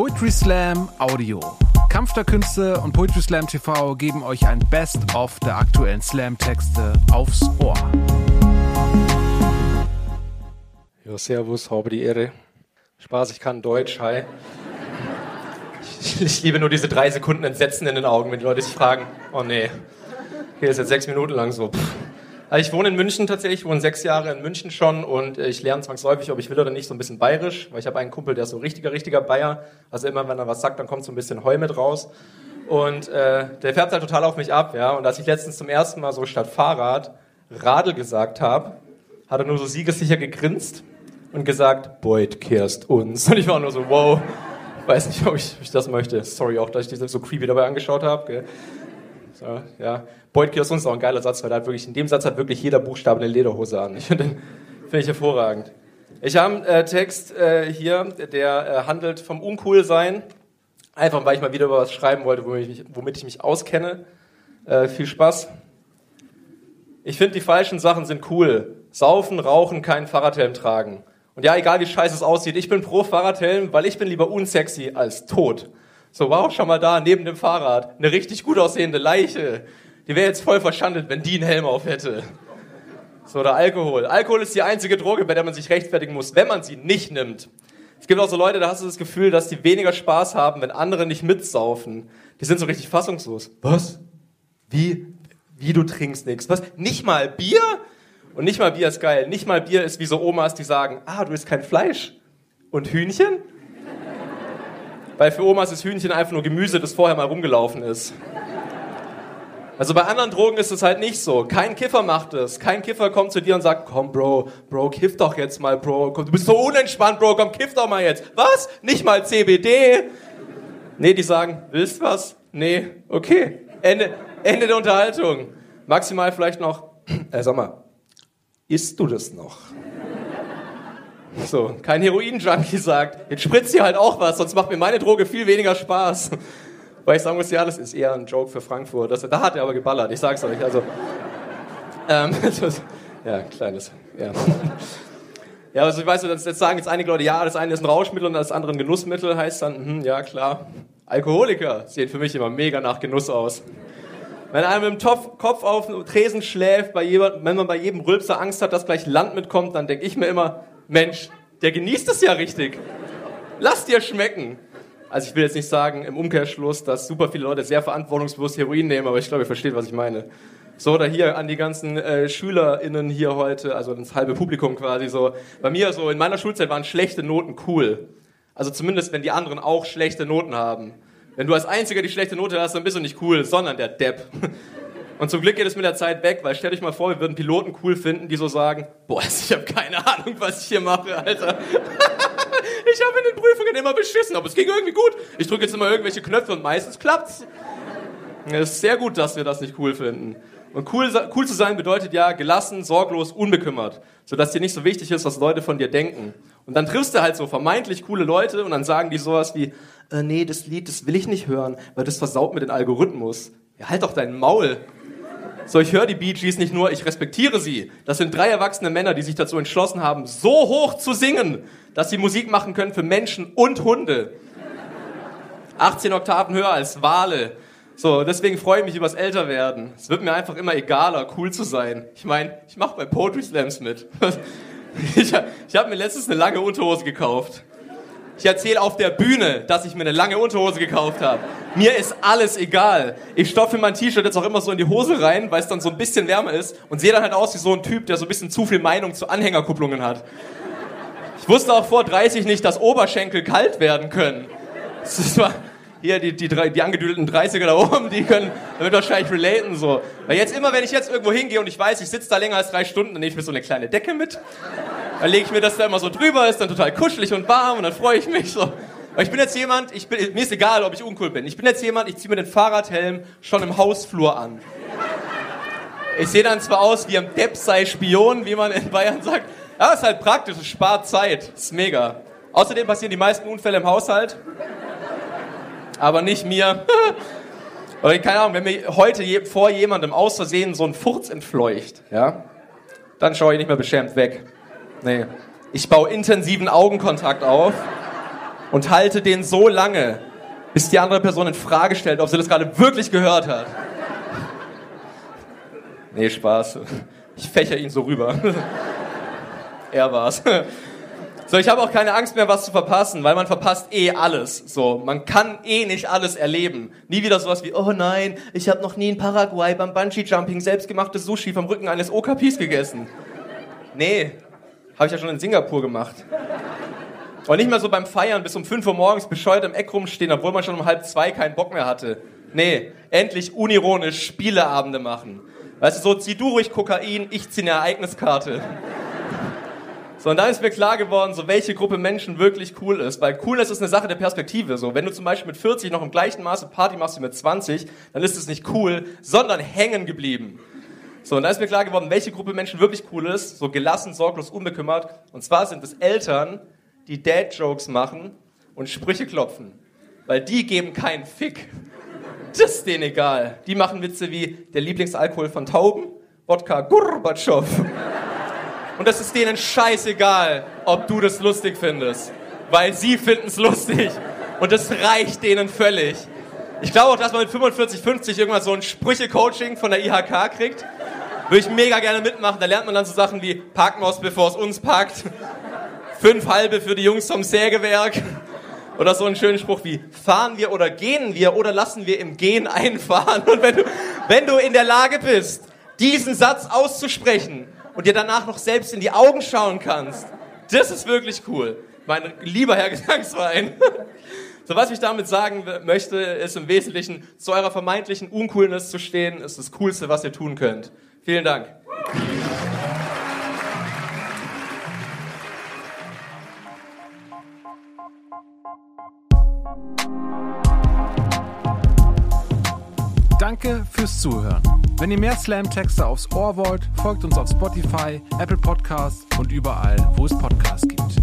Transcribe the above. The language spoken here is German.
Poetry Slam Audio. Kampf der Künste und Poetry Slam TV geben euch ein Best-of der aktuellen Slam-Texte aufs Ohr. Ja, servus, habe die Ehre. Spaß, ich kann Deutsch, hi. Ich, ich liebe nur diese drei Sekunden Entsetzen in den Augen, wenn die Leute sich fragen, oh nee, hier ist jetzt sechs Minuten lang so. Pff. Also ich wohne in München tatsächlich, ich wohne sechs Jahre in München schon und ich lerne zwangsläufig, ob ich will oder nicht, so ein bisschen bayerisch, weil ich habe einen Kumpel, der ist so richtiger, richtiger Bayer. Also immer, wenn er was sagt, dann kommt so ein bisschen Heu mit raus. Und äh, der färbt halt total auf mich ab, ja. Und als ich letztens zum ersten Mal so statt Fahrrad Radl gesagt habe, hat er nur so siegessicher gegrinst und gesagt, Boyd kehrst uns. Und ich war nur so, wow, weiß nicht, ob ich, ob ich das möchte. Sorry auch, dass ich diese so creepy dabei angeschaut habe. So, ja. Uns ist auch ein geiler Satz, weil hat wirklich, in dem Satz hat wirklich jeder Buchstabe eine Lederhose an. Ich finde den finde ich hervorragend. Ich habe einen äh, Text äh, hier, der äh, handelt vom Uncoolsein. Einfach, weil ich mal wieder über was schreiben wollte, womit ich mich, womit ich mich auskenne. Äh, viel Spaß. Ich finde, die falschen Sachen sind cool. Saufen, rauchen, keinen Fahrradhelm tragen. Und ja, egal wie scheiße es aussieht, ich bin pro Fahrradhelm, weil ich bin lieber unsexy als tot. So, wow, schau mal da, neben dem Fahrrad, eine richtig gut aussehende Leiche. Die wäre jetzt voll verschandelt, wenn die einen Helm auf hätte. So, oder Alkohol. Alkohol ist die einzige Droge, bei der man sich rechtfertigen muss, wenn man sie nicht nimmt. Es gibt auch so Leute, da hast du das Gefühl, dass die weniger Spaß haben, wenn andere nicht mitsaufen. Die sind so richtig fassungslos. Was? Wie? Wie du trinkst nichts? Was? Nicht mal Bier? Und nicht mal Bier ist geil. Nicht mal Bier ist wie so Omas, die sagen, ah, du isst kein Fleisch. Und Hühnchen? Weil für Omas ist Hühnchen einfach nur Gemüse, das vorher mal rumgelaufen ist. Also bei anderen Drogen ist es halt nicht so. Kein Kiffer macht es. Kein Kiffer kommt zu dir und sagt, komm Bro, Bro, kiff doch jetzt mal, Bro. Du bist so unentspannt, Bro, komm, kiff doch mal jetzt. Was? Nicht mal CBD? Nee, die sagen, willst was? Nee, okay. Ende, Ende der Unterhaltung. Maximal vielleicht noch, äh, sag mal, isst du das noch? So, kein Heroin-Junkie sagt, jetzt spritzt ihr halt auch was, sonst macht mir meine Droge viel weniger Spaß. Weil ich sagen muss, ja, das ist eher ein Joke für Frankfurt. Das, da hat er aber geballert, ich sag's euch. Also, ähm, das, ja, kleines, ja. Ja, also ich weiß, jetzt sagen jetzt einige Leute, ja, das eine ist ein Rauschmittel und das andere ein Genussmittel, heißt dann, hm, ja klar, Alkoholiker sehen für mich immer mega nach Genuss aus. Wenn einer mit dem Topf, Kopf auf dem Tresen schläft, bei jemand, wenn man bei jedem Rülpser Angst hat, dass gleich Land mitkommt, dann denke ich mir immer, Mensch, der genießt es ja richtig. Lass dir schmecken. Also ich will jetzt nicht sagen im Umkehrschluss, dass super viele Leute sehr verantwortungsbewusst Heroin nehmen, aber ich glaube, ihr versteht, was ich meine. So, oder hier an die ganzen äh, SchülerInnen hier heute, also das halbe Publikum quasi so. Bei mir so, in meiner Schulzeit waren schlechte Noten cool. Also zumindest, wenn die anderen auch schlechte Noten haben. Wenn du als Einziger die schlechte Note hast, dann bist du nicht cool, sondern der Depp. Und zum Glück geht es mit der Zeit weg, weil stell dich mal vor, wir würden Piloten cool finden, die so sagen, boah, ich habe keine Ahnung, was ich hier mache, Alter. ich habe in den Prüfungen immer beschissen, aber es ging irgendwie gut. Ich drücke jetzt immer irgendwelche Knöpfe und meistens klappt's. Es ist sehr gut, dass wir das nicht cool finden. Und cool, cool zu sein bedeutet ja gelassen, sorglos, unbekümmert, sodass dir nicht so wichtig ist, was Leute von dir denken. Und dann triffst du halt so vermeintlich coole Leute und dann sagen die sowas wie, äh, nee, das Lied, das will ich nicht hören, weil das versaut mir den Algorithmus. Ja, halt doch dein Maul. So, ich höre die Bee Gees nicht nur, ich respektiere sie. Das sind drei erwachsene Männer, die sich dazu entschlossen haben, so hoch zu singen, dass sie Musik machen können für Menschen und Hunde. 18 Oktaven höher als Wale. So, deswegen freue ich mich übers Älterwerden. Es wird mir einfach immer egaler, cool zu sein. Ich meine, ich mache bei Poetry Slams mit. Ich, ich habe mir letztens eine lange Unterhose gekauft. Ich erzähle auf der Bühne, dass ich mir eine lange Unterhose gekauft habe. Mir ist alles egal. Ich stopfe mein T-Shirt jetzt auch immer so in die Hose rein, weil es dann so ein bisschen wärmer ist und sehe dann halt aus wie so ein Typ, der so ein bisschen zu viel Meinung zu Anhängerkupplungen hat. Ich wusste auch vor 30 nicht, dass Oberschenkel kalt werden können. Das war, hier die, die, die angedüdelten 30er da oben, die können damit wahrscheinlich relaten so. Weil jetzt immer, wenn ich jetzt irgendwo hingehe und ich weiß, ich sitze da länger als drei Stunden, dann nehme ich mir so eine kleine Decke mit. Dann lege ich mir das da immer so drüber, ist dann total kuschelig und warm und dann freue ich mich so. Aber ich bin jetzt jemand, ich bin, mir ist egal, ob ich uncool bin. Ich bin jetzt jemand, ich ziehe mir den Fahrradhelm schon im Hausflur an. Ich sehe dann zwar aus wie am Depp sei Spion, wie man in Bayern sagt, aber ist halt praktisch, es spart Zeit, ist mega. Außerdem passieren die meisten Unfälle im Haushalt aber nicht mir. Oder keine Ahnung, wenn mir heute je, vor jemandem aus Versehen so ein Furz entfleucht, ja, dann schaue ich nicht mehr beschämt weg. Nee. Ich baue intensiven Augenkontakt auf. und halte den so lange, bis die andere Person in Frage stellt, ob sie das gerade wirklich gehört hat. Nee, Spaß. Ich fächer ihn so rüber. er war's. So, ich habe auch keine Angst mehr, was zu verpassen, weil man verpasst eh alles. So, man kann eh nicht alles erleben. Nie wieder sowas wie, oh nein, ich habe noch nie in Paraguay beim Bungee-Jumping selbstgemachtes Sushi vom Rücken eines Okapis gegessen. Nee, habe ich ja schon in Singapur gemacht. Und nicht mehr so beim Feiern bis um 5 Uhr morgens bescheuert im Eck rumstehen, obwohl man schon um halb zwei keinen Bock mehr hatte. Nee, endlich unironisch Spieleabende machen. Weißt du, so zieh du ruhig Kokain, ich zieh eine Ereigniskarte. So, und dann ist mir klar geworden, so welche Gruppe Menschen wirklich cool ist. Weil Coolness ist eine Sache der Perspektive. So, wenn du zum Beispiel mit 40 noch im gleichen Maße Party machst wie mit 20, dann ist es nicht cool, sondern hängen geblieben. So, und dann ist mir klar geworden, welche Gruppe Menschen wirklich cool ist. So gelassen, sorglos, unbekümmert. Und zwar sind es Eltern, die Dad-Jokes machen und Sprüche klopfen. Weil die geben keinen Fick. Das ist denen egal. Die machen Witze wie der Lieblingsalkohol von Tauben, Wodka Gorbatschow. Und das ist denen scheißegal, ob du das lustig findest. Weil sie finden es lustig. Und das reicht denen völlig. Ich glaube auch, dass man mit 45, 50 irgendwann so ein Sprüche-Coaching von der IHK kriegt. Würde ich mega gerne mitmachen. Da lernt man dann so Sachen wie Packmaus, bevor es uns packt. Fünf halbe für die Jungs vom Sägewerk. Oder so einen schönen Spruch wie, fahren wir oder gehen wir oder lassen wir im Gehen einfahren? Und wenn du, wenn du in der Lage bist, diesen Satz auszusprechen und dir danach noch selbst in die Augen schauen kannst. Das ist wirklich cool. Mein lieber Herr Gesangsverein. So, was ich damit sagen möchte, ist im Wesentlichen, zu eurer vermeintlichen Uncoolness zu stehen, ist das Coolste, was ihr tun könnt. Vielen Dank. Danke fürs Zuhören. Wenn ihr mehr Slam-Texte aufs Ohr wollt, folgt uns auf Spotify, Apple Podcasts und überall, wo es Podcasts gibt.